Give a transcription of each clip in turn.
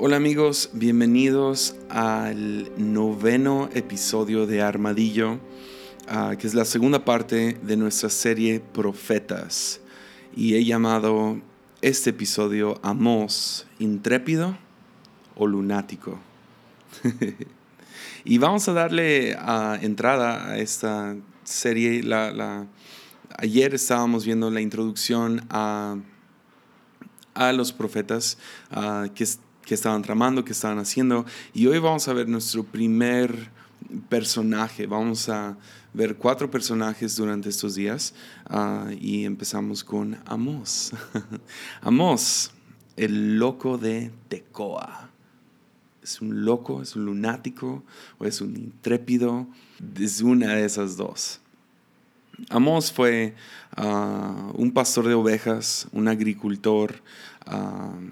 Hola amigos, bienvenidos al noveno episodio de Armadillo, ah, que es la segunda parte de nuestra serie Profetas. Y he llamado este episodio Amos, intrépido o lunático. y vamos a darle uh, entrada a esta serie. Ayer estábamos viendo la introducción a, a los profetas, uh, que que estaban tramando, que estaban haciendo. Y hoy vamos a ver nuestro primer personaje. Vamos a ver cuatro personajes durante estos días ah, y empezamos con Amos. Amos, el loco de Tecoa. ¿Es un loco, es un lunático o es un intrépido? Es una de esas dos. Amos fue ah, un pastor de ovejas, un agricultor,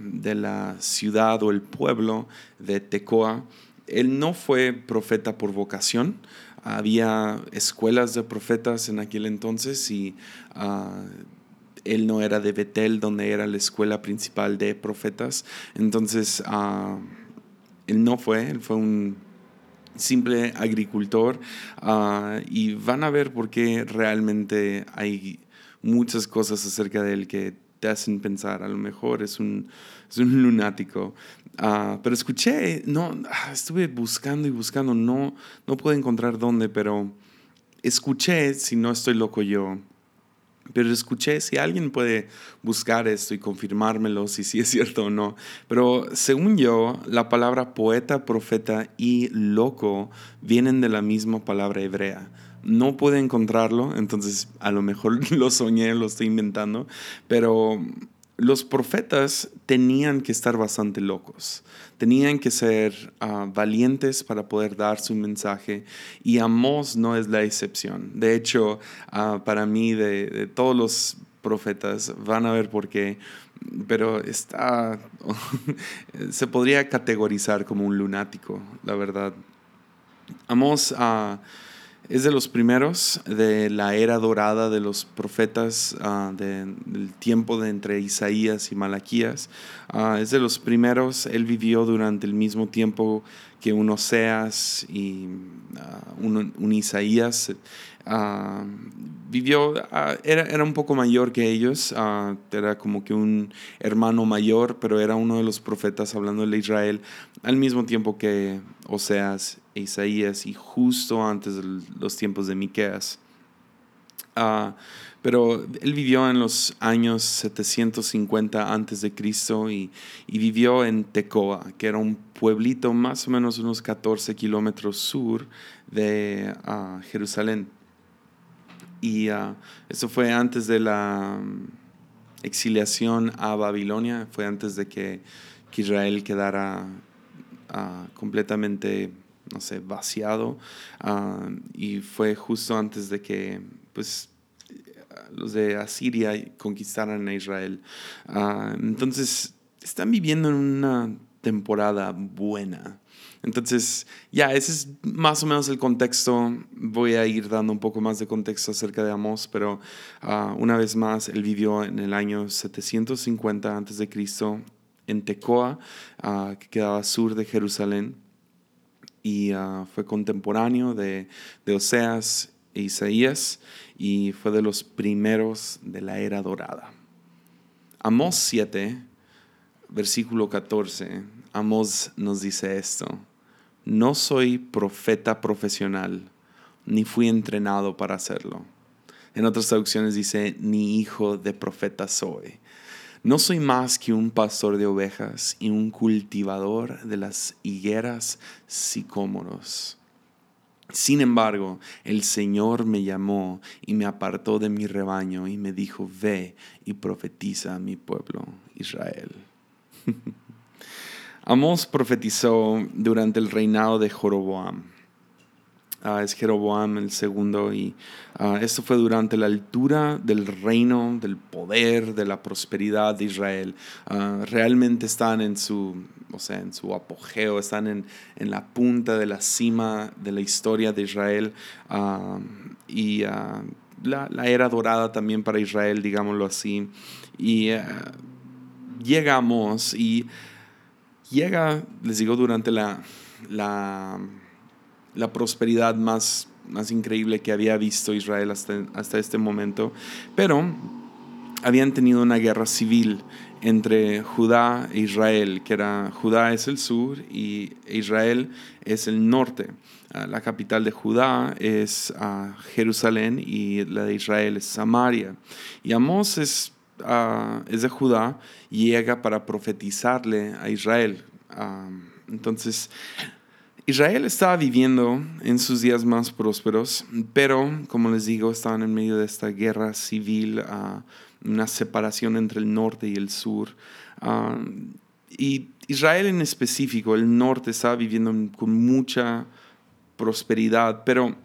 de la ciudad o el pueblo de Tecoa. Él no fue profeta por vocación. Había escuelas de profetas en aquel entonces y ah, él no era de Betel, donde era la escuela principal de profetas. Entonces, ah, él no fue, él fue un simple agricultor ah, y van a ver por qué realmente hay muchas cosas acerca de él que te hacen pensar, a lo mejor es un, es un lunático. Ah, pero escuché, no, ah, estuve buscando y buscando, no, no puedo encontrar dónde, pero escuché, si no estoy loco yo, pero escuché, si alguien puede buscar esto y confirmármelo, si sí es cierto o no. Pero según yo, la palabra poeta, profeta y loco vienen de la misma palabra hebrea no pude encontrarlo, entonces a lo mejor lo soñé, lo estoy inventando, pero los profetas tenían que estar bastante locos, tenían que ser ah, valientes para poder dar su mensaje y Amós no es la excepción. De hecho, ah, para mí, de, todos los profetas, van a ver por qué, pero está, se podría categorizar como un lunático, la verdad. Amós... Uh, es de los primeros de la era dorada de los profetas ah, del tiempo de entre Isaías y Malaquías. Ah, es de los primeros, él vivió durante el mismo tiempo que un Oseas y ah, un, Isaías. vivió, era, era, un poco mayor que ellos, era como que un hermano mayor, pero era uno de los profetas hablando de Israel al mismo tiempo que Oseas Isaías y justo antes de los tiempos de Miqueas. Ah, pero él vivió en los años 750 antes de Cristo y, vivió en Tecoa, que era un pueblito más o menos unos 14 kilómetros sur de ah, Jerusalén. Y uh, eso fue antes de la mm, exiliación a Babilonia, fue antes de que, Israel quedara completamente no sé, vaciado. Ah, y fue justo antes de que, pues, los de Asiria conquistaran a Israel. Ah, entonces, están viviendo en una temporada buena. Entonces, ya, ese es más o menos el contexto. Voy a ir dando un poco más de contexto acerca de Amos, pero ah, una vez más, él vivió en el año 750 a.C. en Tecoa, que quedaba sur de Jerusalén y ah, fue contemporáneo de, de Oseas e Isaías y fue de los primeros de la era dorada. Amós 7, versículo 14, Amós nos dice esto, no soy profeta profesional, ni fui entrenado para hacerlo. En otras traducciones dice, ni hijo de profeta soy. No soy más que un pastor de ovejas y un cultivador de las higueras sicómoros. Sin embargo, el Señor me llamó y me apartó de mi rebaño y me dijo, ve y profetiza a mi pueblo Israel. Amós profetizó durante el reinado de Joroboam Es Jeroboam el segundo, y esto fue durante la altura del reino, del poder, de la prosperidad de Israel. Realmente están en su, o sea, en su apogeo, están en, en, la punta de la cima de la historia de Israel. y la, la, era dorada también para Israel, digámoslo así. Y llegamos y llega, les digo, durante la, la, la prosperidad más, más increíble que había visto Israel hasta, hasta este momento, pero habían tenido una guerra civil entre Judá e Israel, que era Judá es el sur y Israel es el norte. Ah, la capital de Judá es ah, Jerusalén y la de Israel es Samaria. Y Amós es, ah, es de Judá y llega para profetizarle a Israel. entonces, Israel estaba viviendo en sus días más prósperos, pero como les digo, estaban en medio de esta guerra civil una separación entre el norte y el sur. Ah, y Israel en específico, el norte estaba viviendo con mucha prosperidad, pero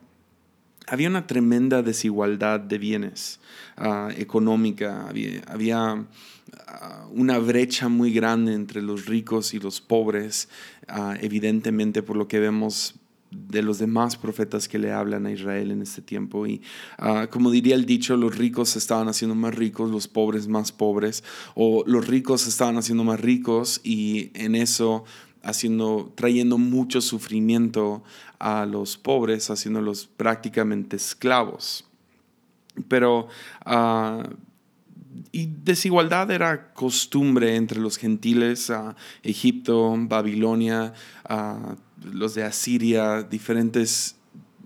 había una tremenda desigualdad de bienes uh, económica, había, ah, una brecha muy grande entre los ricos y los pobres, evidentemente por lo que vemos de los demás profetas que le hablan a Israel en este tiempo. Y ah, como diría el dicho, los ricos se estaban haciendo más ricos, los pobres más pobres, o los ricos se estaban haciendo más ricos y en eso haciendo, trayendo mucho sufrimiento a los pobres, haciéndolos prácticamente esclavos. Pero y desigualdad era costumbre entre los gentiles, a Egipto, Babilonia, los de Asiria, diferentes,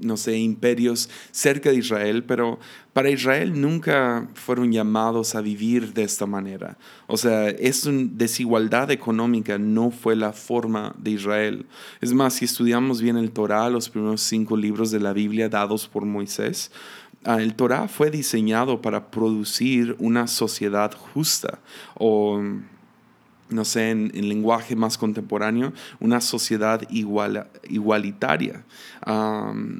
no sé, imperios cerca de Israel, pero para Israel nunca fueron llamados a vivir de esta manera. O sea, esa desigualdad económica no fue la forma de Israel. Es más, si estudiamos bien el Torah, los primeros cinco libros de la Biblia dados por Moisés, el Torah fue diseñado para producir una sociedad justa o no sé, en, lenguaje más contemporáneo, una sociedad igual, igualitaria.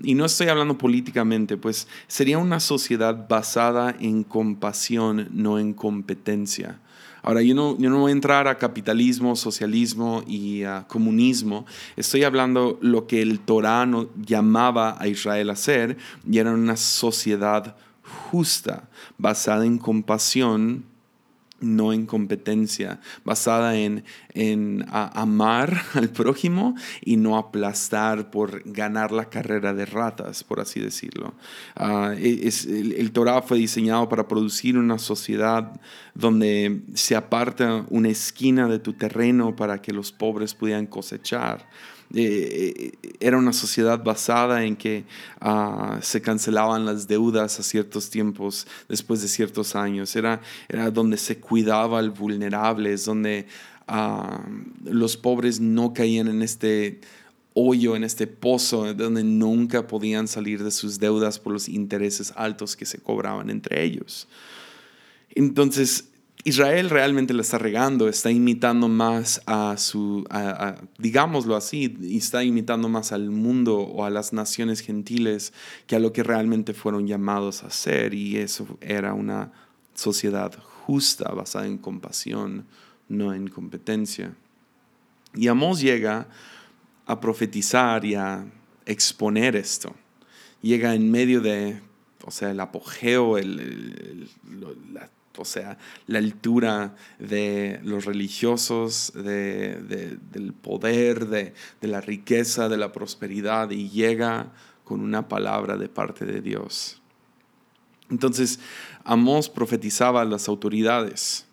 y no estoy hablando políticamente, pues sería una sociedad basada en compasión, no en competencia. Ahora, yo no, yo no voy a entrar a capitalismo, socialismo y a comunismo. Estoy hablando lo que el Torano llamaba a Israel a ser, y era una sociedad justa, basada en compasión, no en competencia, basada en, en amar al prójimo y no aplastar por ganar la carrera de ratas, por así decirlo. Ah, e, es, el, el Torah fue diseñado para producir una sociedad donde se aparta una esquina de tu terreno para que los pobres pudieran cosechar. Eh, eh, era una sociedad basada en que ah, se cancelaban las deudas a ciertos tiempos, después de ciertos años. Era, era donde se cuidaba al vulnerable, es donde ah, los pobres no caían en este hoyo, en este pozo, donde nunca podían salir de sus deudas por los intereses altos que se cobraban entre ellos. Entonces, Israel realmente la está regando, está imitando más a su, digámoslo así, está imitando más al mundo o a las naciones gentiles que a lo que realmente fueron llamados a ser. Y eso era una sociedad justa, basada en compasión, no en competencia. Y Amós llega a profetizar y a exponer esto. Llega en medio de, o sea, el apogeo, el, o sea, la altura de los religiosos, del poder, de, la riqueza, de la prosperidad, y llega con una palabra de parte de Dios. Entonces, Amós profetizaba a las autoridades,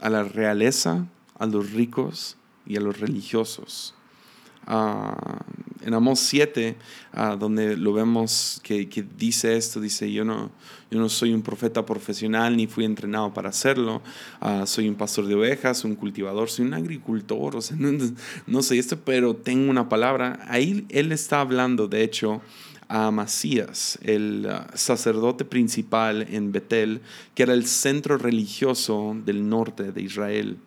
a la realeza, a los ricos y a los religiosos. Ah, en Amós 7, ah, donde lo vemos que, dice esto, dice, yo no, yo no soy un profeta profesional ni fui entrenado para hacerlo, ah, soy un pastor de ovejas, un cultivador, soy un agricultor, o sea, no, sé esto, pero tengo una palabra. Ahí él está hablando, de hecho, a Amasías, el sacerdote principal en Betel, que era el centro religioso del norte de Israel.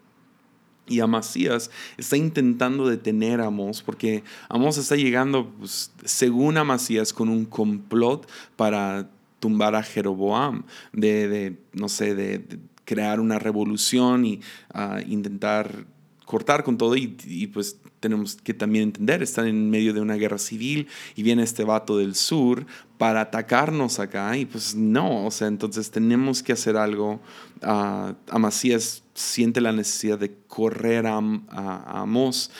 Y Amasías está intentando detener a Amos porque Amos está llegando, pues, según Amasías, con un complot para tumbar a Jeroboam, de, no sé, de, crear una revolución y ah, intentar cortar con todo y, y, pues tenemos que también entender, están en medio de una guerra civil y viene este vato del sur para atacarnos acá y pues no, o sea, entonces tenemos que hacer algo. Uh, Amasías siente la necesidad de correr a, a, Amos.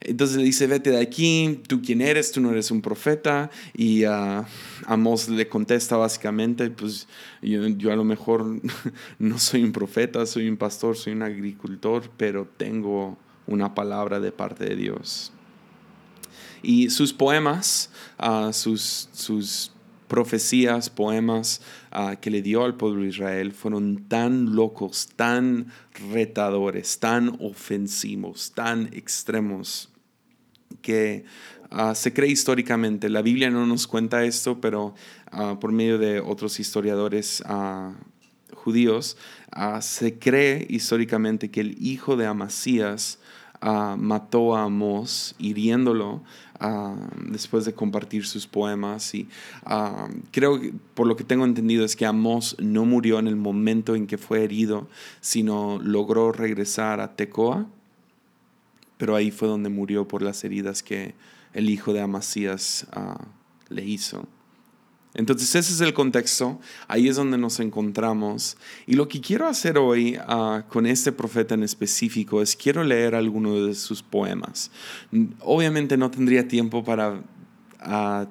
Entonces le dice, vete de aquí, tú quién eres, tú no eres un profeta. Y uh, Amos le contesta básicamente, pues yo, yo, a lo mejor no soy un profeta, soy un pastor, soy un agricultor, pero tengo una palabra de parte de Dios. Y sus poemas, uh, sus, sus profecías, poemas uh, que le dio al pueblo de Israel fueron tan locos, tan retadores, tan ofensivos, tan extremos, que uh, se cree históricamente, la Biblia no nos cuenta esto, pero por medio de otros historiadores judíos, se cree históricamente que el hijo de Amasías mató a Amós, hiriéndolo después de compartir sus poemas. Y creo que por lo que tengo entendido es que Amós no murió en el momento en que fue herido, sino logró regresar a Tecoa, pero ahí fue donde murió por las heridas que el hijo de Amasías le hizo. Entonces ese es el contexto, ahí es donde nos encontramos. Y lo que quiero hacer hoy ah, con este profeta en específico es quiero leer algunos de sus poemas. Obviamente no tendría tiempo para ah,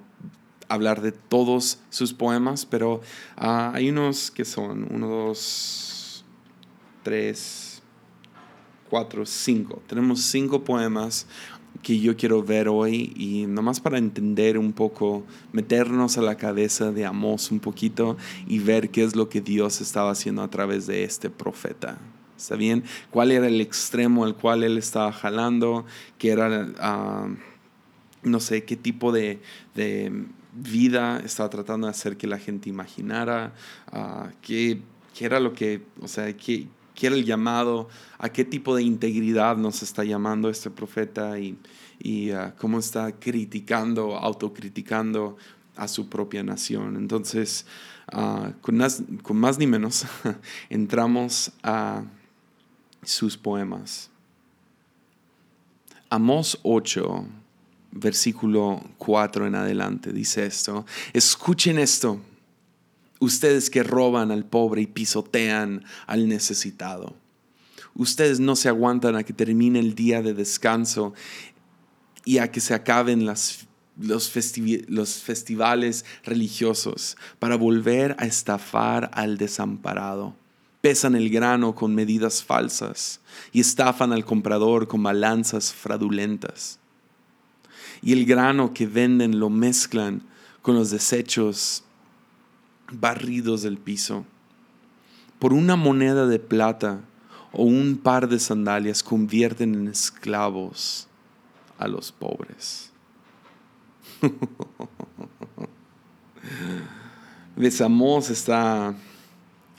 hablar de todos sus poemas, pero ah, hay unos que son uno, dos, tres, cuatro, cinco. Tenemos cinco poemas que yo quiero ver hoy y nomás para entender un poco, meternos a la cabeza de Amós un poquito y ver qué es lo que Dios estaba haciendo a través de este profeta. ¿Está bien? ¿Cuál era el extremo al cual él estaba jalando? ¿Qué era, ah, no sé, qué tipo de, vida estaba tratando de hacer que la gente imaginara? Uh, ¿qué, ¿qué, era lo que, o sea, qué, qué era el llamado, a qué tipo de integridad nos está llamando este profeta y, y uh, cómo está criticando, autocriticando a su propia nación. Entonces, uh, con, más, con, más, ni menos, entramos a sus poemas. Amos 8, versículo 4 en adelante, dice esto, escuchen esto ustedes que roban al pobre y pisotean al necesitado. Ustedes no se aguantan a que termine el día de descanso y a que se acaben los, los festivales religiosos para volver a estafar al desamparado. Pesan el grano con medidas falsas y estafan al comprador con balanzas fraudulentas. Y el grano que venden lo mezclan con los desechos barridos del piso. Por una moneda de plata o un par de sandalias convierten en esclavos a los pobres. Besamos está,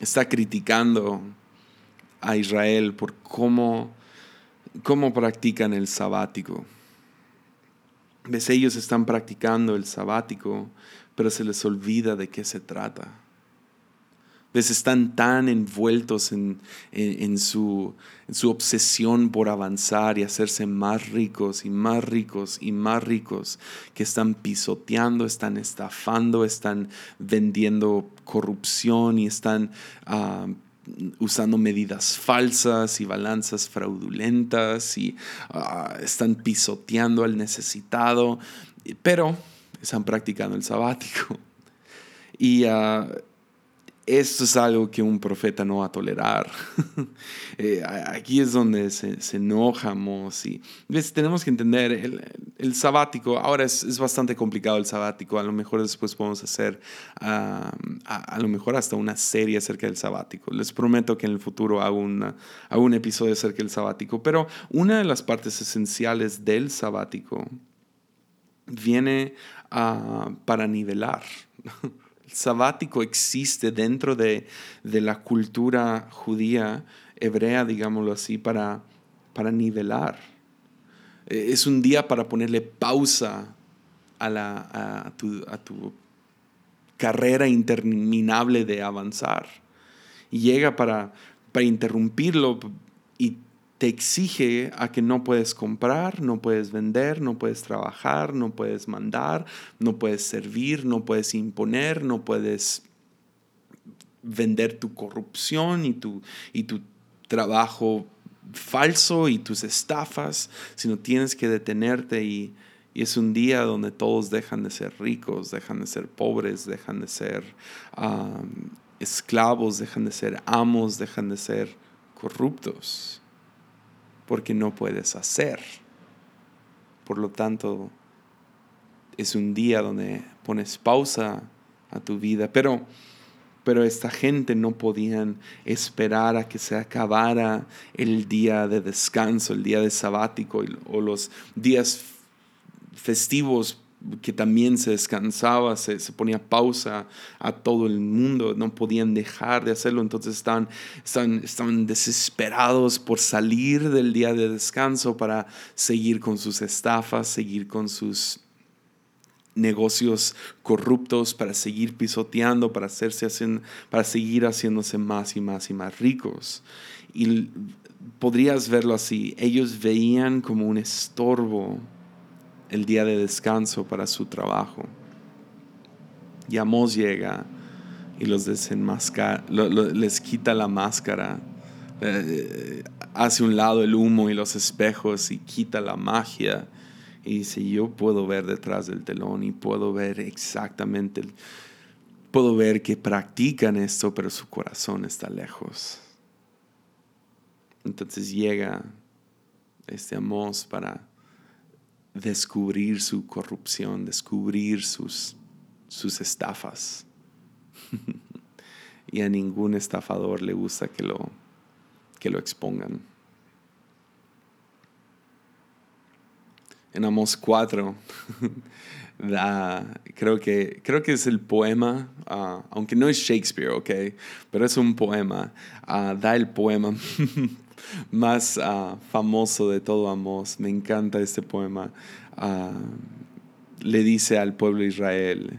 está criticando a Israel por cómo, cómo practican el sabático. ¿Ves? Ellos están practicando el sabático pero se les olvida de qué se trata. ¿Ves? Están tan envueltos en, su, en su obsesión por avanzar y hacerse más ricos y más ricos y más ricos que están pisoteando, están estafando, están vendiendo corrupción y están ah, usando medidas falsas y balanzas fraudulentas y ah, están pisoteando al necesitado. Pero están practicando el sabático. Y uh, esto es algo que un profeta no va a tolerar. Eh, aquí es donde se, se enojamos y ¿ves? tenemos que entender el, el sabático. Ahora es, es, bastante complicado el sabático. A lo mejor después podemos hacer a, a, lo mejor hasta una serie acerca del sabático. Les prometo que en el futuro hago, una, hago un episodio acerca del sabático. Pero una de las partes esenciales del sabático viene para nivelar. El sabático existe dentro de, la cultura judía, hebrea, digámoslo así, para, para nivelar. E, es un día para ponerle pausa a, la, a, tu, a tu carrera interminable de avanzar. Y llega para, para interrumpirlo y te exige a que no puedes comprar, no puedes vender, no puedes trabajar, no puedes mandar, no puedes servir, no puedes imponer, no puedes vender tu corrupción y tu, y tu trabajo falso y tus estafas, sino tienes que detenerte y, es un día donde todos dejan de ser ricos, dejan de ser pobres, dejan de ser esclavos, dejan de ser amos, dejan de ser corruptos porque no puedes hacer. Por lo tanto, es un día donde pones pausa a tu vida, pero pero esta gente no podían esperar a que se acabara el día de descanso, el día de sabático o los días festivos que también se descansaba, se, ponía pausa a todo el mundo, no podían dejar de hacerlo, entonces estaban, estaban, desesperados por salir del día de descanso para seguir con sus estafas, seguir con sus negocios corruptos, para seguir pisoteando, para, hacerse, para seguir haciéndose más y más y más ricos. Y podrías verlo así, ellos veían como un estorbo el día de descanso para su trabajo. Y Amos llega y los les quita la máscara, eh, hace un lado el humo y los espejos y quita la magia. Y dice, yo puedo ver detrás del telón y puedo ver exactamente, puedo ver que practican esto, pero su corazón está lejos. Entonces llega este Amos para descubrir su corrupción, descubrir sus, sus estafas. y a ningún estafador le gusta que lo, que lo expongan. En Amos 4, creo, que, creo que es el poema, ah, aunque no es Shakespeare, ¿ok? Pero es un poema. Ah, da el poema más ah, famoso de todo Amos. Me encanta este poema. Ah, le dice al pueblo de Israel,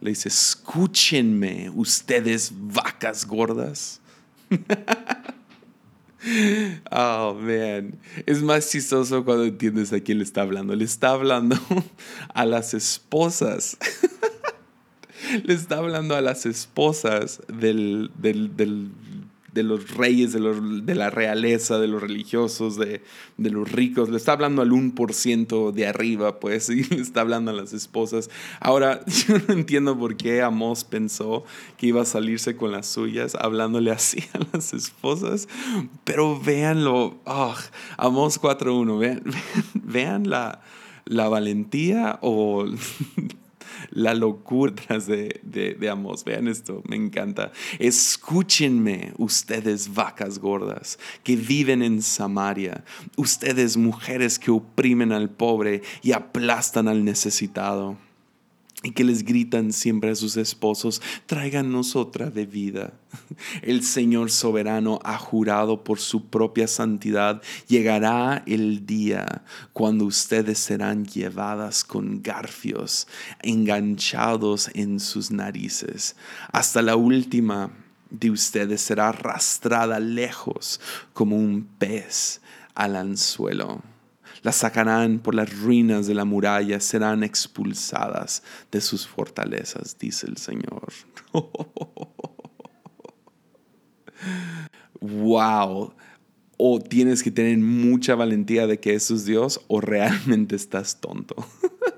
le dice, escúchenme ustedes vacas gordas. Oh, man. Es más chistoso cuando entiendes a quién le está hablando. Le está hablando a las esposas. le está hablando a las esposas del, del, del de los reyes, de, los, de, la realeza, de los religiosos, de, de, los ricos. Le está hablando al 1% de arriba, pues, y le está hablando a las esposas. Ahora, yo no entiendo por qué Amos pensó que iba a salirse con las suyas, hablándole así a las esposas, pero véanlo. Oh, Amos 4.1, vean, vean la, la valentía o la locura de, de, de Amos. Vean esto, me encanta. Escúchenme, ustedes vacas gordas que viven en Samaria, ustedes mujeres que oprimen al pobre y aplastan al necesitado y que les gritan siempre a sus esposos, tráiganos otra bebida. El Señor soberano ha jurado por su propia santidad, llegará el día cuando ustedes serán llevadas con garfios, enganchados en sus narices. Hasta la última de ustedes será arrastrada lejos como un pez al anzuelo las sacarán por las ruinas de la muralla, serán expulsadas de sus fortalezas, dice el Señor. wow. O tienes que tener mucha valentía de que eso es Dios o realmente estás tonto.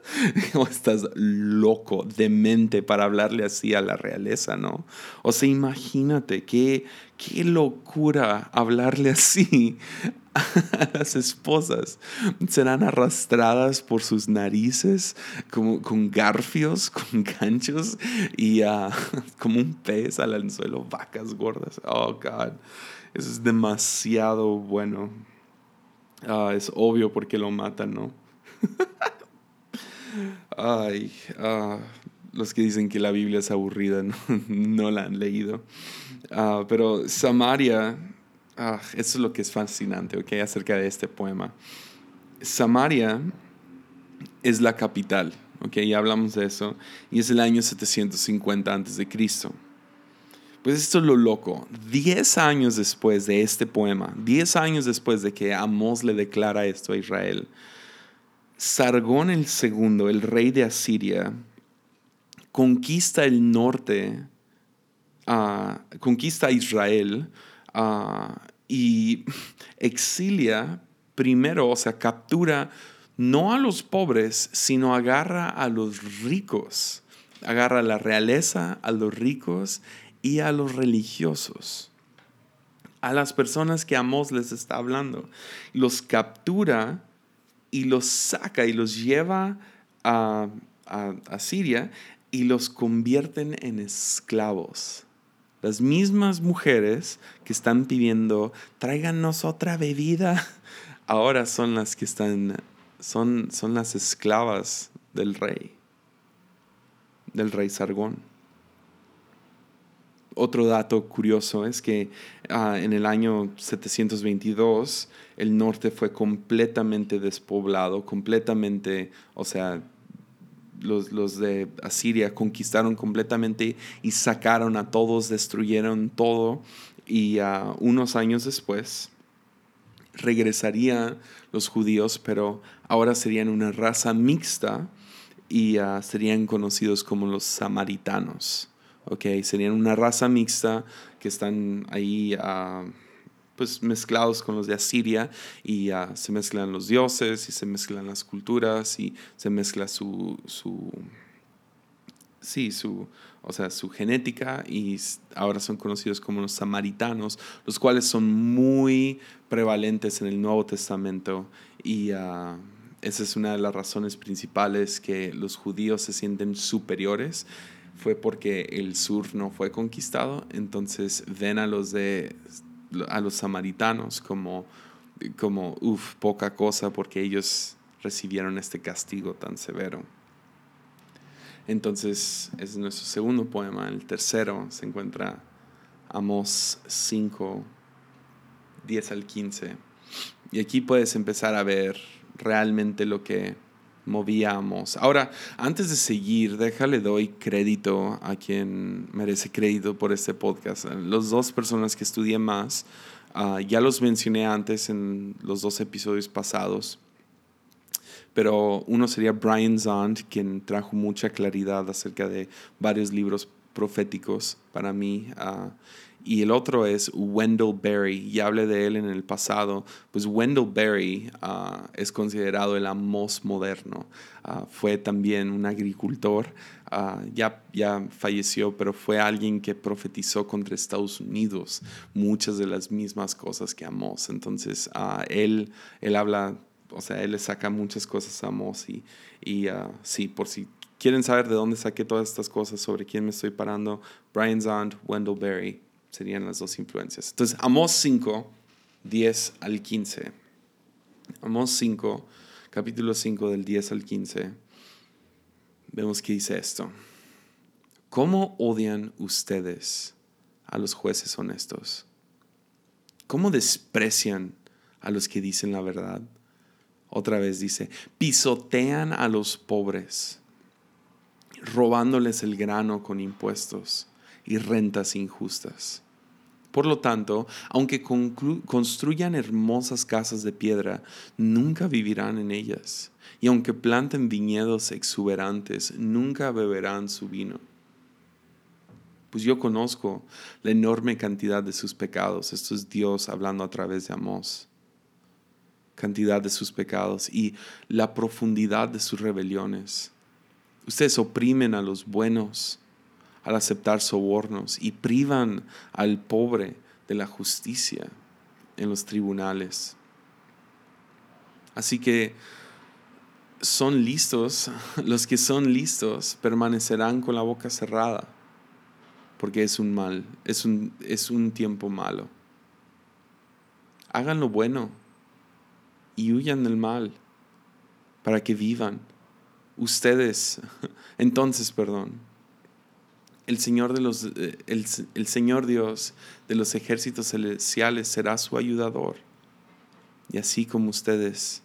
o estás loco, demente para hablarle así a la realeza, ¿no? O sea, imagínate qué, qué locura hablarle así las esposas serán arrastradas por sus narices como, con garfios, con ganchos y uh, como un pez al anzuelo, vacas gordas. Oh, God. Eso es demasiado bueno. Uh, es obvio porque lo matan, ¿no? Ay, uh, los que dicen que la Biblia es aburrida no, no la han leído. pero Samaria Ah, eso es lo que es fascinante, ¿ok? Acerca de este poema. Samaria es la capital, ¿ok? Ya hablamos de eso. Y es el año 750 a.C. Pues esto es lo loco. Diez años después de este poema, diez años después de que Amós le declara esto a Israel, Sargón el segundo, el rey de Asiria, conquista el norte, ah, conquista Israel ah, y exilia primero, o sea, captura no a los pobres, sino agarra a los ricos, agarra a la realeza, a los ricos y a los religiosos, a las personas que Amós les está hablando. Los captura y los saca y los lleva a, Siria y los convierten en esclavos. Las mismas mujeres que están pidiendo, tráiganos otra bebida, ahora son las que están, son, son las esclavas del rey, del rey Sargón. Otro dato curioso es que ah, en el año 722 el norte fue completamente despoblado, completamente, o sea, los, de Asiria conquistaron completamente y sacaron a todos, destruyeron todo y uh, unos años después regresarían los judíos, pero ahora serían una raza mixta y ah, serían conocidos como los samaritanos. Okay, serían una raza mixta que están ahí uh, pues mezclados con los de Asiria y uh, se mezclan los dioses y se mezclan las culturas y se mezcla su, su sí, su, o sea, su genética y ahora son conocidos como los samaritanos, los cuales son muy prevalentes en el Nuevo Testamento y uh, esa es una de las razones principales que los judíos se sienten superiores fue porque el sur no fue conquistado, entonces ven a los de a los samaritanos como como uff, poca cosa porque ellos recibieron este castigo tan severo. Entonces, es nuestro segundo poema. El tercero se encuentra Amos 5, 10 al 15. Y aquí puedes empezar a ver realmente lo que movíamos. Ahora, antes de seguir, déjale doy crédito a quien merece crédito por este podcast. Los dos personas que estudié más, ah, ya los mencioné antes en los dos episodios pasados, pero uno sería Brian Zond, quien trajo mucha claridad acerca de varios libros proféticos para mí. Uh, y el otro es Wendell Berry, ya hablé de él en el pasado, pues Wendell Berry ah, es considerado el Amos moderno, ah, fue también un agricultor, ah, ya, ya falleció, pero fue alguien que profetizó contra Estados Unidos muchas de las mismas cosas que Amos, entonces él, él habla, o sea, él le saca muchas cosas a Amos y, y sí, por si quieren saber de dónde saqué todas estas cosas, sobre quién me estoy parando, Brian Zond, Wendell Berry serían las dos influencias. Entonces, Amos 5, 10 al 15. Amos 5, capítulo 5 del 10 al 15. Vemos que dice esto. ¿Cómo odian ustedes a los jueces honestos? ¿Cómo desprecian a los que dicen la verdad? Otra vez dice, pisotean a los pobres, robándoles el grano con impuestos y rentas injustas. Por lo tanto, aunque construyan hermosas casas de piedra, nunca vivirán en ellas. Y aunque planten viñedos exuberantes, nunca beberán su vino. Pues yo conozco la enorme cantidad de sus pecados. Esto es Dios hablando a través de Amós. Cantidad de sus pecados y la profundidad de sus rebeliones. Ustedes oprimen a los buenos al aceptar sobornos y privan al pobre de la justicia en los tribunales. Así que son listos, los que son listos permanecerán con la boca cerrada, porque es un mal, es un, es un tiempo malo. Hagan lo bueno y huyan del mal para que vivan. Ustedes, entonces, perdón, el Señor, de los, eh, el, Señor Dios de los ejércitos celestiales será su ayudador. Y así como ustedes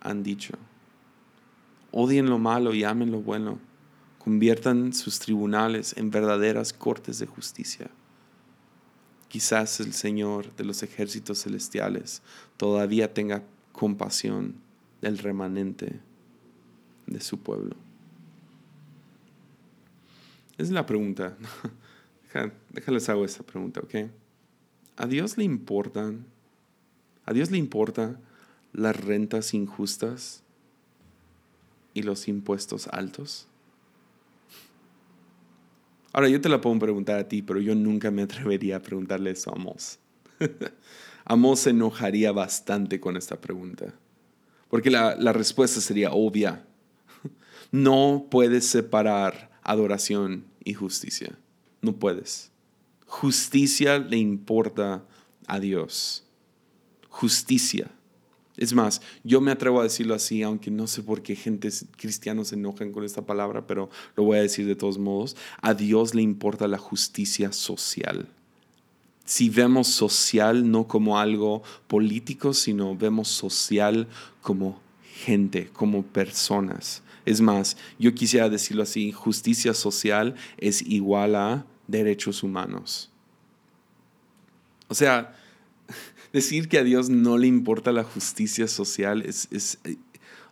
han dicho, odien lo malo y amen lo bueno, conviertan sus tribunales en verdaderas cortes de justicia. quizás el Señor de los ejércitos celestiales todavía tenga compasión del remanente de su pueblo. Es la pregunta. déjales hago esta pregunta, ¿ok? ¿A Dios le importan? ¿A Dios le importa las rentas injustas y los impuestos altos? Ahora, yo te la puedo preguntar a ti, pero yo nunca me atrevería a preguntarle eso a Amos. Amos se enojaría bastante con esta pregunta, porque la, la respuesta sería obvia. No puedes separar adoración y justicia. No puedes. Justicia le importa a Dios. Justicia. Es más, yo me atrevo a decirlo así, aunque no sé por qué gente cristianos se enojan con esta palabra, pero lo voy a decir de todos modos. A Dios le importa la justicia social. Si vemos social no como algo político, sino vemos social como gente, como personas. Es más, yo quisiera decirlo así, justicia social es igual a derechos humanos. O sea, decir que a Dios no le importa la justicia social es,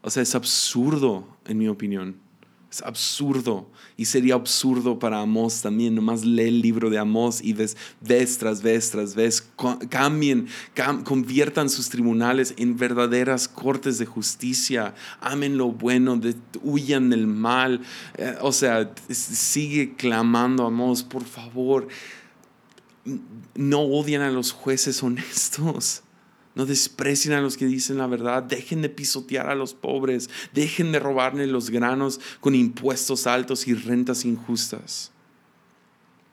o sea, es absurdo, en mi opinión. Es absurdo. Y sería absurdo para Amós también. Nomás lee el libro de Amós y ves vez tras vez tras vez. Cambien, conviertan sus tribunales en verdaderas cortes de justicia. Amen lo bueno, huyan del mal. Eh, o sea, sigue clamando Amós, por favor. No odian a los jueces honestos. No desprecien a los que dicen la verdad. Dejen de pisotear a los pobres. Dejen de robarle los granos con impuestos altos y rentas injustas.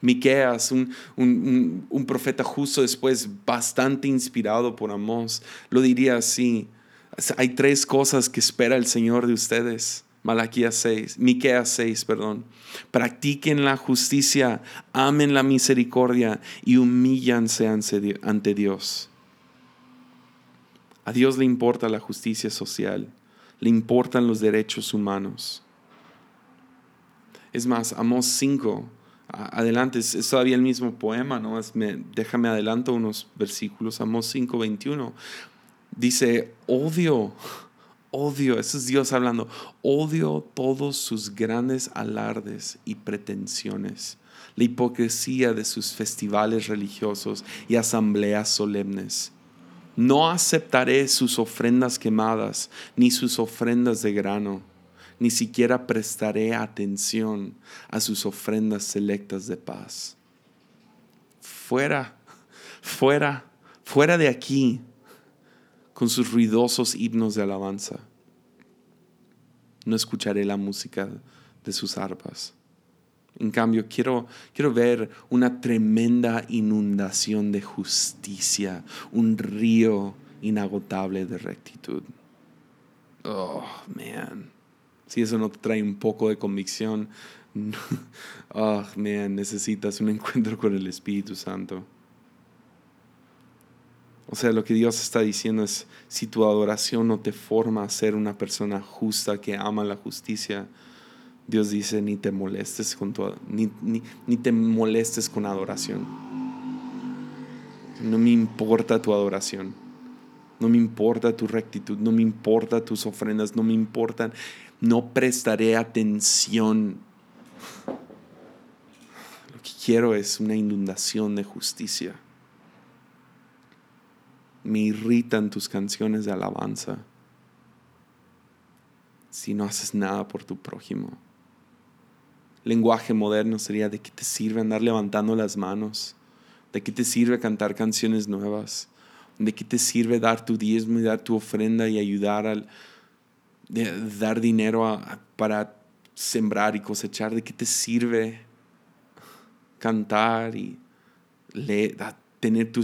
Miqueas, un, un, profeta justo después, bastante inspirado por Amós, lo diría así. Hay tres cosas que espera el Señor de ustedes. Malaquías 6, Miqueas 6, perdón. Practiquen la justicia, amen la misericordia y humíllanse ante Dios. A Dios le importa la justicia social, le importan los derechos humanos. Es más, Amos 5, adelante, es, todavía el mismo poema, ¿no? me, déjame adelanto unos versículos, Amos 5, 21. Dice, odio, odio, eso es Dios hablando, odio todos sus grandes alardes y pretensiones, la hipocresía de sus festivales religiosos y asambleas solemnes no aceptaré sus ofrendas quemadas, ni sus ofrendas de grano, ni siquiera prestaré atención a sus ofrendas selectas de paz. Fuera, fuera, fuera de aquí, con sus ruidosos himnos de alabanza. No escucharé la música de sus arpas. En cambio, quiero, quiero ver una tremenda inundación de justicia, un río inagotable de rectitud. Oh, man. Si eso no te trae un poco de convicción, oh, man, necesitas un encuentro con el Espíritu Santo. O sea, lo que Dios está diciendo es, si tu adoración no te forma a ser una persona justa que ama la justicia, Dios dice, ni te molestes con ni, ni, te molestes con adoración. No me importa tu adoración. No me importa tu rectitud, no me importa tus ofrendas, no me importan, no prestaré atención. Lo que quiero es una inundación de justicia. Me irritan tus canciones de alabanza si no haces nada por tu prójimo lenguaje moderno sería de qué te sirve andar levantando las manos, de qué te sirve cantar canciones nuevas, de qué te sirve dar tu diezmo y dar tu ofrenda y ayudar al dar dinero para sembrar y cosechar, de qué te sirve cantar y leer, tener tu,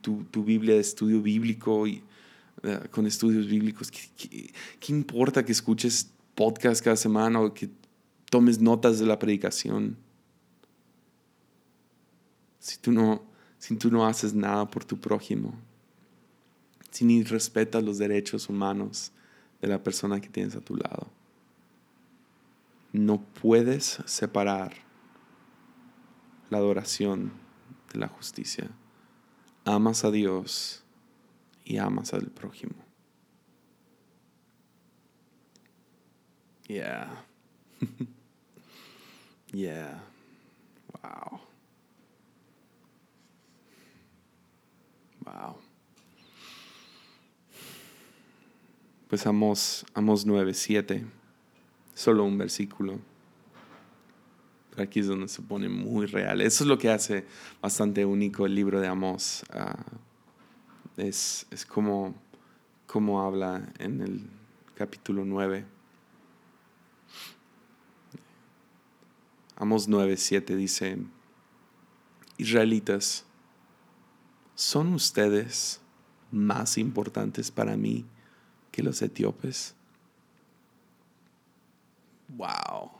tu, Biblia de estudio bíblico y eh, con estudios bíblicos. ¿Qué, ¿Qué, importa que escuches podcast cada semana o que tomes notas de la predicación. Si tú no, si tú no haces nada por tu prójimo, si ni respetas los derechos humanos de la persona que tienes a tu lado, no puedes separar la adoración de la justicia. amas a Dios y amas al prójimo. Yeah. yeah. Wow. Wow. Pues Amos, Amos 9, 7. Solo un versículo. Pero aquí es donde se pone muy real. Eso es lo que hace bastante único el libro de Amos. Ah, es, es como, como habla en el capítulo 9. Amos 9, 7 dice, Israelitas, ¿son ustedes más importantes para mí que los etíopes? Wow.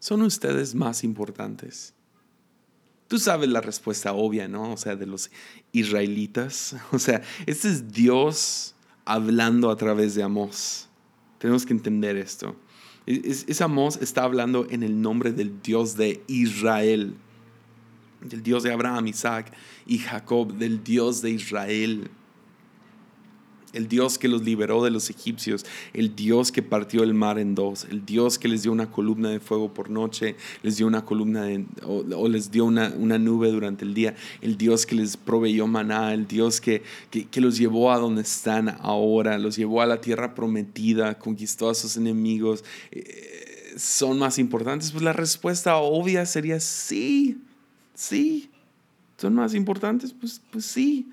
¿Son ustedes más importantes? Tú sabes la respuesta obvia, ¿no? O sea, de los israelitas. O sea, este es Dios hablando a través de Amós. Tenemos que entender esto. Esa Amós está hablando en el nombre del Dios de Israel, del Dios de Abraham, Isaac y Jacob, del Dios de Israel el Dios que los liberó de los egipcios, el Dios que partió el mar en dos, el Dios que les dio una columna de fuego por noche, les dio una columna o, les dio una, nube durante el día, el Dios que les proveyó maná, el Dios que, que, los llevó a donde están ahora, los llevó a la tierra prometida, conquistó a sus enemigos, eh, son más importantes. Pues la respuesta obvia sería sí, sí, son más importantes, pues, pues sí.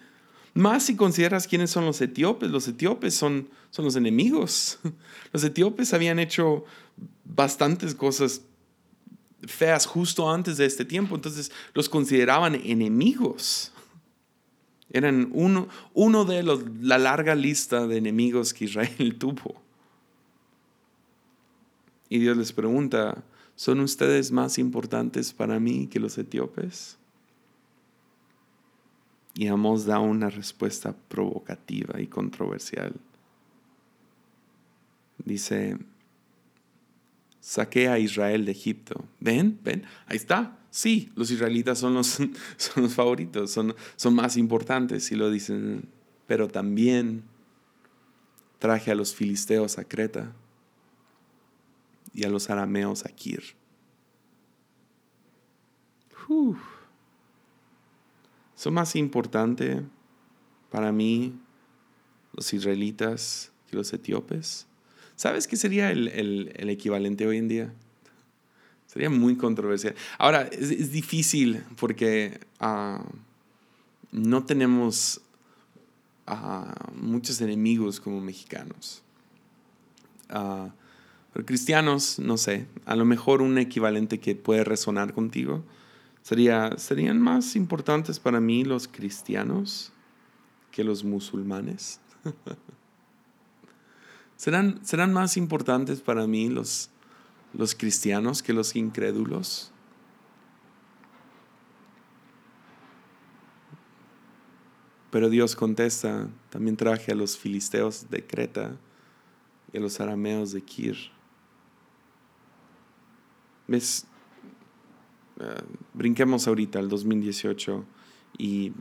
Más si consideras quiénes son los etíopes. Los etíopes son, son los enemigos. Los etíopes habían hecho bastantes cosas feas justo antes de este tiempo, entonces los consideraban enemigos. Eran uno, uno de los, la larga lista de enemigos que Israel tuvo. Y Dios les pregunta, ¿son ustedes más importantes para mí que los etíopes? Y Amos da una respuesta provocativa y controversial. Dice, saqué a Israel de Egipto. ¿Ven? ¿Ven? Ahí está. Sí, los israelitas son los, son los favoritos, son, son más importantes y lo dicen. Pero también traje a los filisteos a Creta y a los arameos a Kir. Son más importante para mí los israelitas que los etíopes. ¿Sabes qué sería el, equivalente hoy en día? Sería muy controversial. Ahora, es, difícil porque ah, no tenemos ah, muchos enemigos como mexicanos. Uh, pero cristianos, no sé, a lo mejor un equivalente que puede resonar contigo Sería, ¿Serían más importantes para mí los cristianos que los musulmanes? ¿Serán, ¿Serán más importantes para mí los, los cristianos que los incrédulos? Pero Dios contesta, también traje a los filisteos de Creta y a los arameos de Kir. Eh, brinquemos ahorita al 2018 y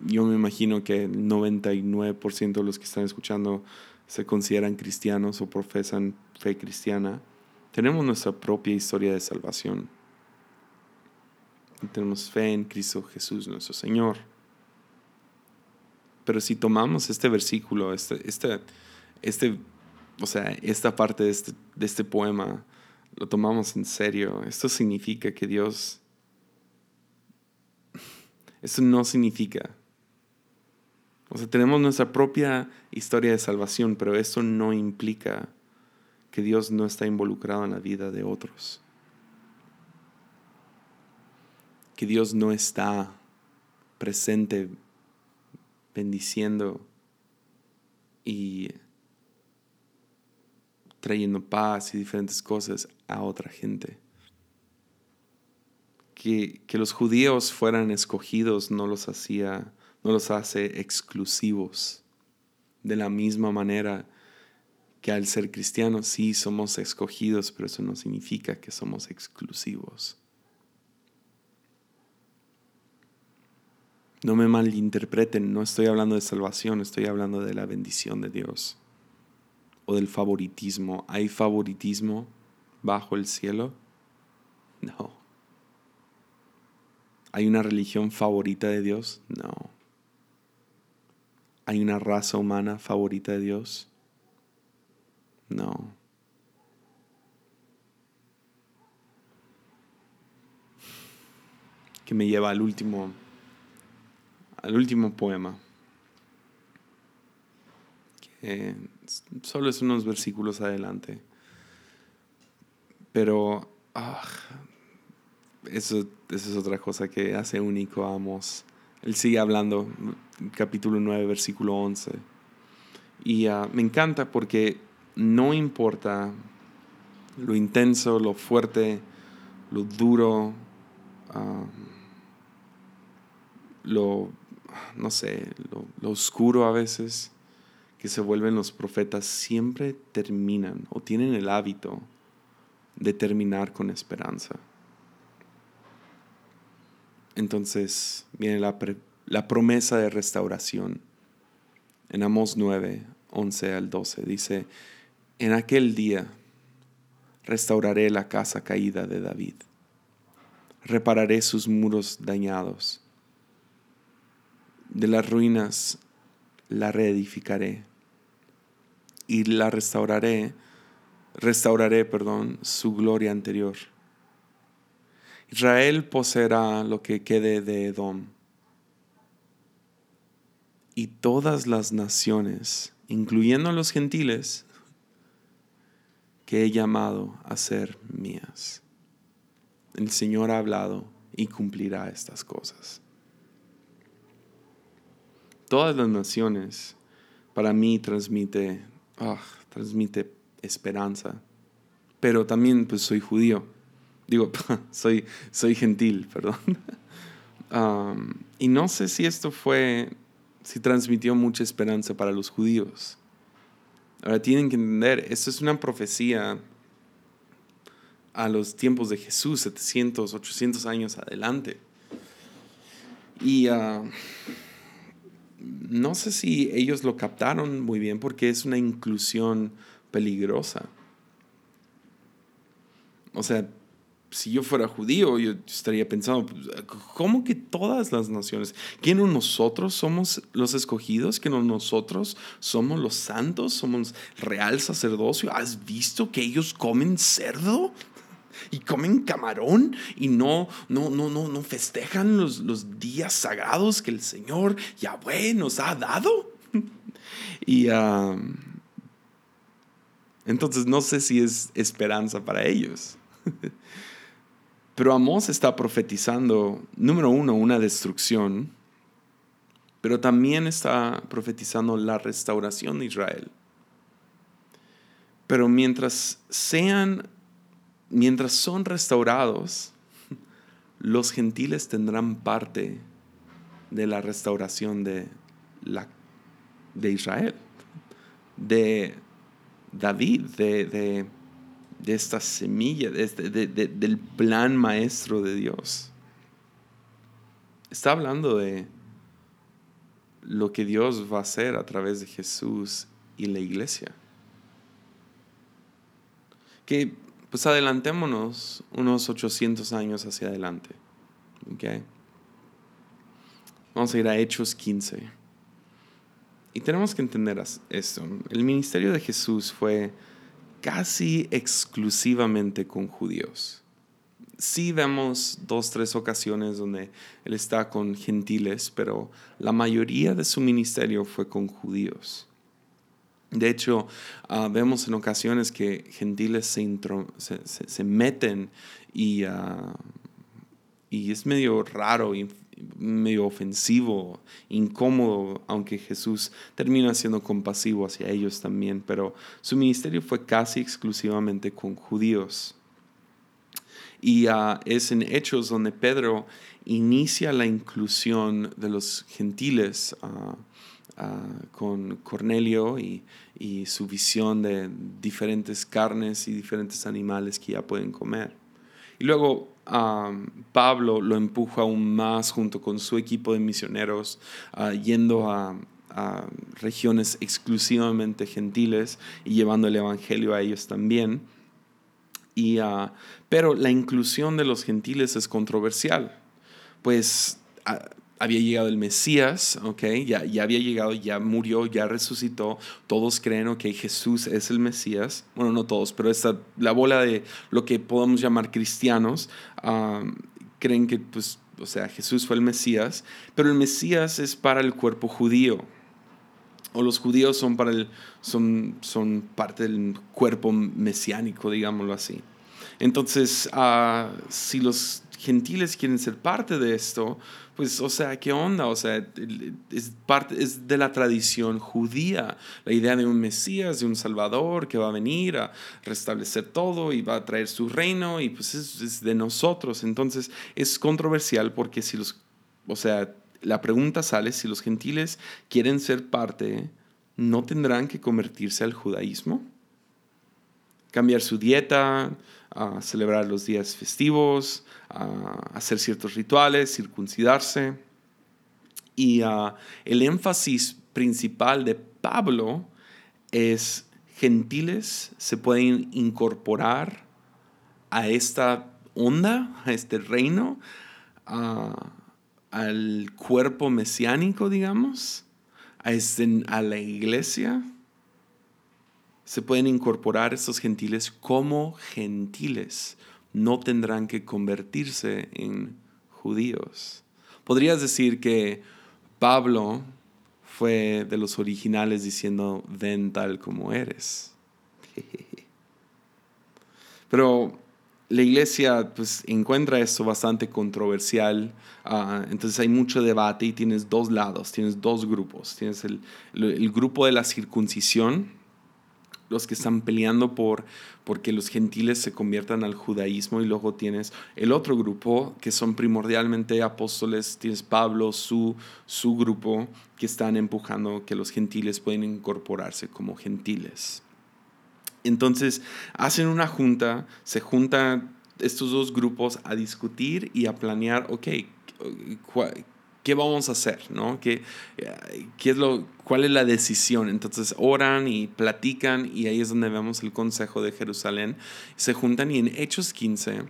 yo me imagino que el 99% de los que están escuchando se consideran cristianos o profesan fe cristiana. Tenemos nuestra propia historia de salvación. Y tenemos fe en Cristo Jesús, nuestro Señor. Pero si tomamos este versículo, este, este, este o sea, esta parte de este, de este poema, lo tomamos en serio. Esto significa que Dios... Esto no significa... O sea, tenemos nuestra propia historia de salvación, pero eso no implica que Dios no está involucrado en la vida de otros. Que Dios no está presente bendiciendo y trayendo paz y diferentes cosas a otra gente. Que, que, los judíos fueran escogidos no los hacía, no los hace exclusivos. De la misma manera que al ser cristianos sí somos escogidos, pero eso no significa que somos exclusivos. No me malinterpreten, no estoy hablando de salvación, estoy hablando de la bendición de Dios o del favoritismo. ¿Hay favoritismo bajo el cielo? No. ¿Hay una religión favorita de Dios? No. ¿Hay una raza humana favorita de Dios? No. Que me lleva al último al último poema, que solo es unos versículos adelante, pero ah, eso, es otra cosa que hace único a Amos. Él sigue hablando, capítulo 9, versículo 11. Y ah, me encanta porque no importa lo intenso, lo fuerte, lo duro, ah, lo no sé, lo, oscuro a veces que se vuelven los profetas siempre terminan o tienen el hábito de terminar con esperanza. Entonces viene la, la promesa de restauración. En Amos 9, 11 al 12 dice, en aquel día restauraré la casa caída de David, repararé sus muros dañados de las ruinas la reedificaré y la restauraré, restauraré, perdón, su gloria anterior. Israel poseerá lo que quede de Edom y todas las naciones, incluyendo los gentiles, que he llamado a ser mías. El Señor ha hablado y cumplirá estas cosas todas las naciones, para mí transmite, ah, transmite esperanza. Pero también pues soy judío. Digo, soy, soy gentil, perdón. y no sé si esto fue, si transmitió mucha esperanza para los judíos. Ahora tienen que entender, esto es una profecía a los tiempos de Jesús, 700, 800 años adelante. Y uh, no sé si ellos lo captaron muy bien porque es una inclusión peligrosa. O sea, si yo fuera judío, yo estaría pensando, pues, ¿cómo que todas las naciones? ¿Que no nosotros somos los escogidos? ¿Que no nosotros somos los santos? ¿Somos real sacerdocio? ¿Has visto que ellos comen cerdo? Y comen camarón y no, no, no, no, no festejan los, los días sagrados que el Señor Yahweh nos ha dado. y entonces no sé si es esperanza para ellos. Pero Amós está profetizando, número uno, una destrucción, pero también está profetizando la restauración de Israel. Pero mientras sean mientras son restaurados, los gentiles tendrán parte de la restauración de, la, de Israel, de David, de, de, de esta semilla, del plan maestro de Dios. Está hablando de lo que Dios va a hacer a través de Jesús y la iglesia. Que pues adelantémonos unos 800 años hacia adelante. ¿okay? Vamos a ir a Hechos 15. Y tenemos que entender esto. El ministerio de Jesús fue casi exclusivamente con judíos. Sí vemos dos, tres ocasiones donde él está con gentiles, pero la mayoría de su ministerio fue con judíos. De hecho, ah, vemos en ocasiones que gentiles se, meten y, ah, y, es medio raro, medio ofensivo, incómodo, aunque Jesús termina siendo compasivo hacia ellos también, pero su ministerio fue casi exclusivamente con judíos. Y ah, es en Hechos donde Pedro inicia la inclusión de los gentiles con Cornelio y, su visión de diferentes carnes y diferentes animales que ya pueden comer. Y luego Pablo lo empuja aún más junto con su equipo de misioneros, ah, yendo a, regiones exclusivamente gentiles y llevando el Evangelio a ellos también. Y, ah, pero la inclusión de los gentiles es controversial, pues ah, había llegado el Mesías, ¿ok? Ya, ya había llegado, ya murió, ya resucitó. Todos creen que Jesús es el Mesías. Bueno, no todos, pero esta, la bola de lo que podemos llamar cristianos creen que, pues, o sea, Jesús fue el Mesías, pero el Mesías es para el cuerpo judío. O los judíos son, para el, son, son parte del cuerpo mesiánico, digámoslo así. Entonces, uh, si los gentiles quieren ser parte de esto, pues, o sea, ¿qué onda? O sea, es parte es de la tradición judía, la idea de un Mesías, de un Salvador que va a venir a restablecer todo y va a traer su reino y pues es, es de nosotros. Entonces, es controversial porque si los, o sea, la pregunta sale, si los gentiles quieren ser parte, ¿no tendrán que convertirse al judaísmo? Cambiar su dieta, a celebrar los días festivos, a hacer ciertos rituales, circuncidarse. Y ah, el énfasis principal de Pablo es gentiles se pueden incorporar a esta onda, a este reino, al cuerpo mesiánico, digamos, a, este, a la iglesia se pueden incorporar estos gentiles como gentiles. No tendrán que convertirse en judíos. Podrías decir que Pablo fue de los originales diciendo, ven tal como eres. Pero la iglesia pues, encuentra esto bastante controversial, ah, entonces hay mucho debate y tienes dos lados, tienes dos grupos. Tienes el, el grupo de la circuncisión, los que están peleando por porque los gentiles se conviertan al judaísmo y luego tienes el otro grupo que son primordialmente apóstoles, tienes Pablo, su, su grupo que están empujando que los gentiles pueden incorporarse como gentiles. Entonces hacen una junta, se juntan estos dos grupos a discutir y a planear, ok, ¿qué vamos a hacer? ¿no? ¿Qué, qué es lo, ¿Cuál es la decisión? Entonces oran y platican y ahí es donde vemos el consejo de Jerusalén. Se juntan y en Hechos 15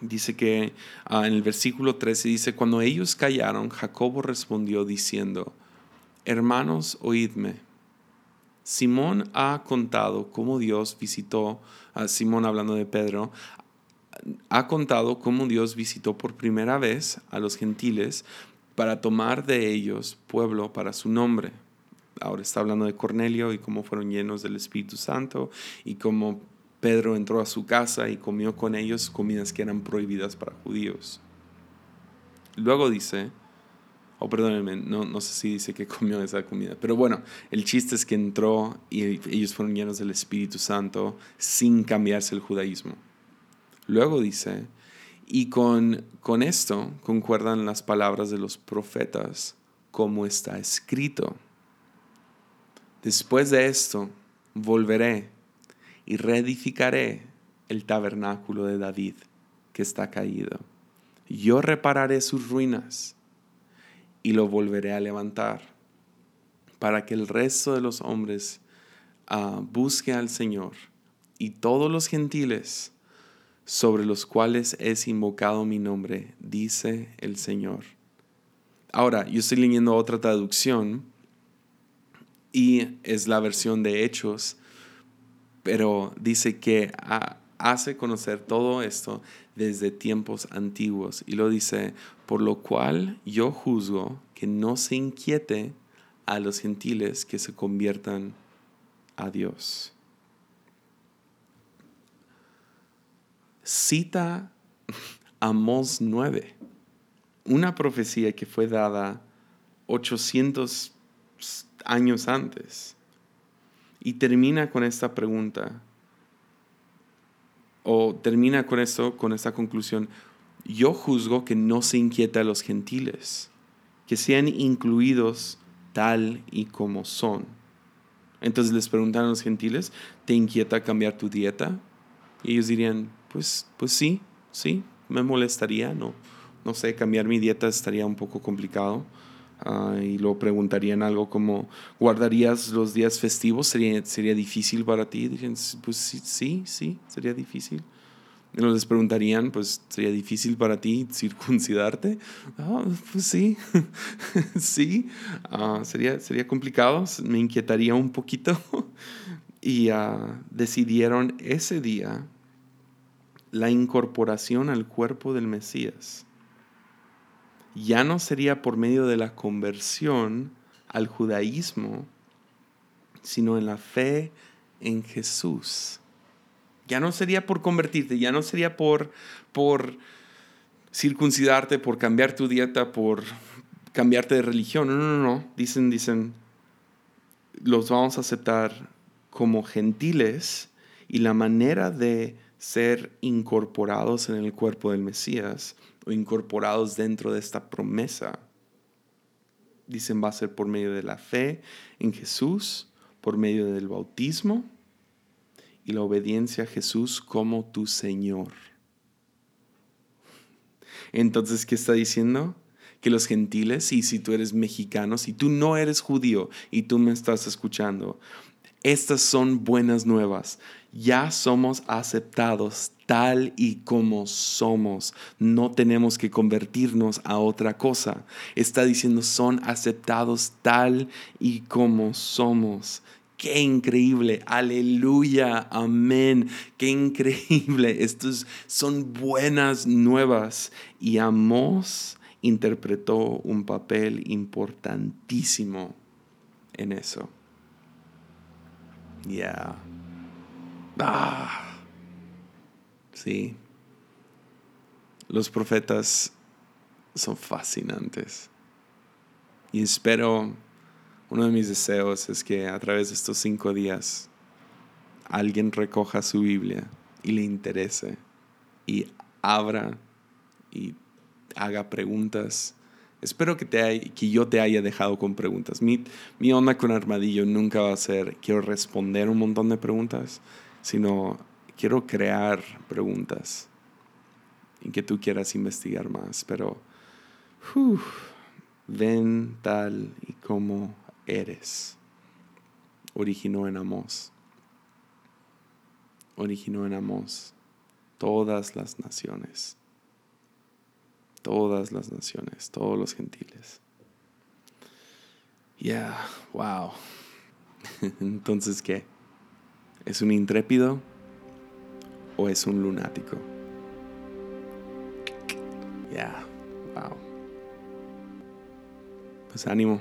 dice que ah, en el versículo 13 dice, cuando ellos callaron, Jacobo respondió diciendo, hermanos, oídme. Simón ha contado cómo Dios visitó, a Simón hablando de Pedro, ha contado cómo Dios visitó por primera vez a los gentiles para tomar de ellos pueblo para su nombre. Ahora está hablando de Cornelio y cómo fueron llenos del Espíritu Santo y cómo Pedro entró a su casa y comió con ellos comidas que eran prohibidas para judíos. Luego dice, o oh, perdónenme, no, no sé si dice que comió esa comida, pero bueno, el chiste es que entró y ellos fueron llenos del Espíritu Santo sin cambiarse el judaísmo. Luego dice, y con, con esto concuerdan las palabras de los profetas, como está escrito. Después de esto, volveré y reedificaré el tabernáculo de David que está caído. Yo repararé sus ruinas y lo volveré a levantar para que el resto de los hombres uh, busque al Señor y todos los gentiles sobre los cuales es invocado mi nombre, dice el Señor. Ahora, yo estoy leyendo otra traducción y es la versión de Hechos, pero dice que hace conocer todo esto desde tiempos antiguos y lo dice, por lo cual yo juzgo que no se inquiete a los gentiles que se conviertan a Dios. Cita Amós 9, una profecía que fue dada 800 años antes. Y termina con esta pregunta, o termina con esto, con esta conclusión. Yo juzgo que no se inquieta a los gentiles, que sean incluidos tal y como son. Entonces les preguntan a los gentiles, ¿te inquieta cambiar tu dieta? Y ellos dirían, pues, pues sí, sí, me molestaría, no, no sé, cambiar mi dieta estaría un poco complicado. Ah, y lo preguntarían algo como, ¿guardarías los días festivos? ¿Sería, sería difícil para ti? Dicen, pues sí, sí, sí, sería difícil. Y les preguntarían, pues, ¿sería difícil para ti circuncidarte? Ah, pues sí, sí, ah, sería, sería complicado, me inquietaría un poquito. y decidieron ese día la incorporación al cuerpo del Mesías ya no sería por medio de la conversión al judaísmo, sino en la fe en Jesús. Ya no sería por convertirte, ya no sería por, por circuncidarte, por cambiar tu dieta, por cambiarte de religión. No, no, no. Dicen, dicen, los vamos a aceptar como gentiles y la manera de ser incorporados en el cuerpo del Mesías o incorporados dentro de esta promesa. Dicen va a ser por medio de la fe en Jesús, por medio del bautismo y la obediencia a Jesús como tu Señor. Entonces, ¿qué está diciendo? Que los gentiles, y si tú eres mexicano, si tú no eres judío y tú me estás escuchando, estas son buenas nuevas. Ya somos aceptados tal y como somos. No tenemos que convertirnos a otra cosa. Está diciendo son aceptados tal y como somos. Qué increíble, aleluya, amén, qué increíble. Estos son buenas nuevas. Y Amos interpretó un papel importantísimo en eso. Ya. Ah. Sí. Los profetas son fascinantes. Y espero, uno de mis deseos es que a través de estos cinco días alguien recoja su Biblia y le interese y abra y haga preguntas Espero que, te que yo te haya dejado con preguntas. Mi, mi onda con Armadillo nunca va a ser quiero responder un montón de preguntas, sino quiero crear preguntas y que tú quieras investigar más. Pero ven tal y como eres. Originó en Amos. Originó en Amos todas las naciones todas las naciones, todos los gentiles. Yeah, wow. Entonces, ¿qué? ¿Es un intrépido o es un lunático? Yeah, wow. Pues ánimo.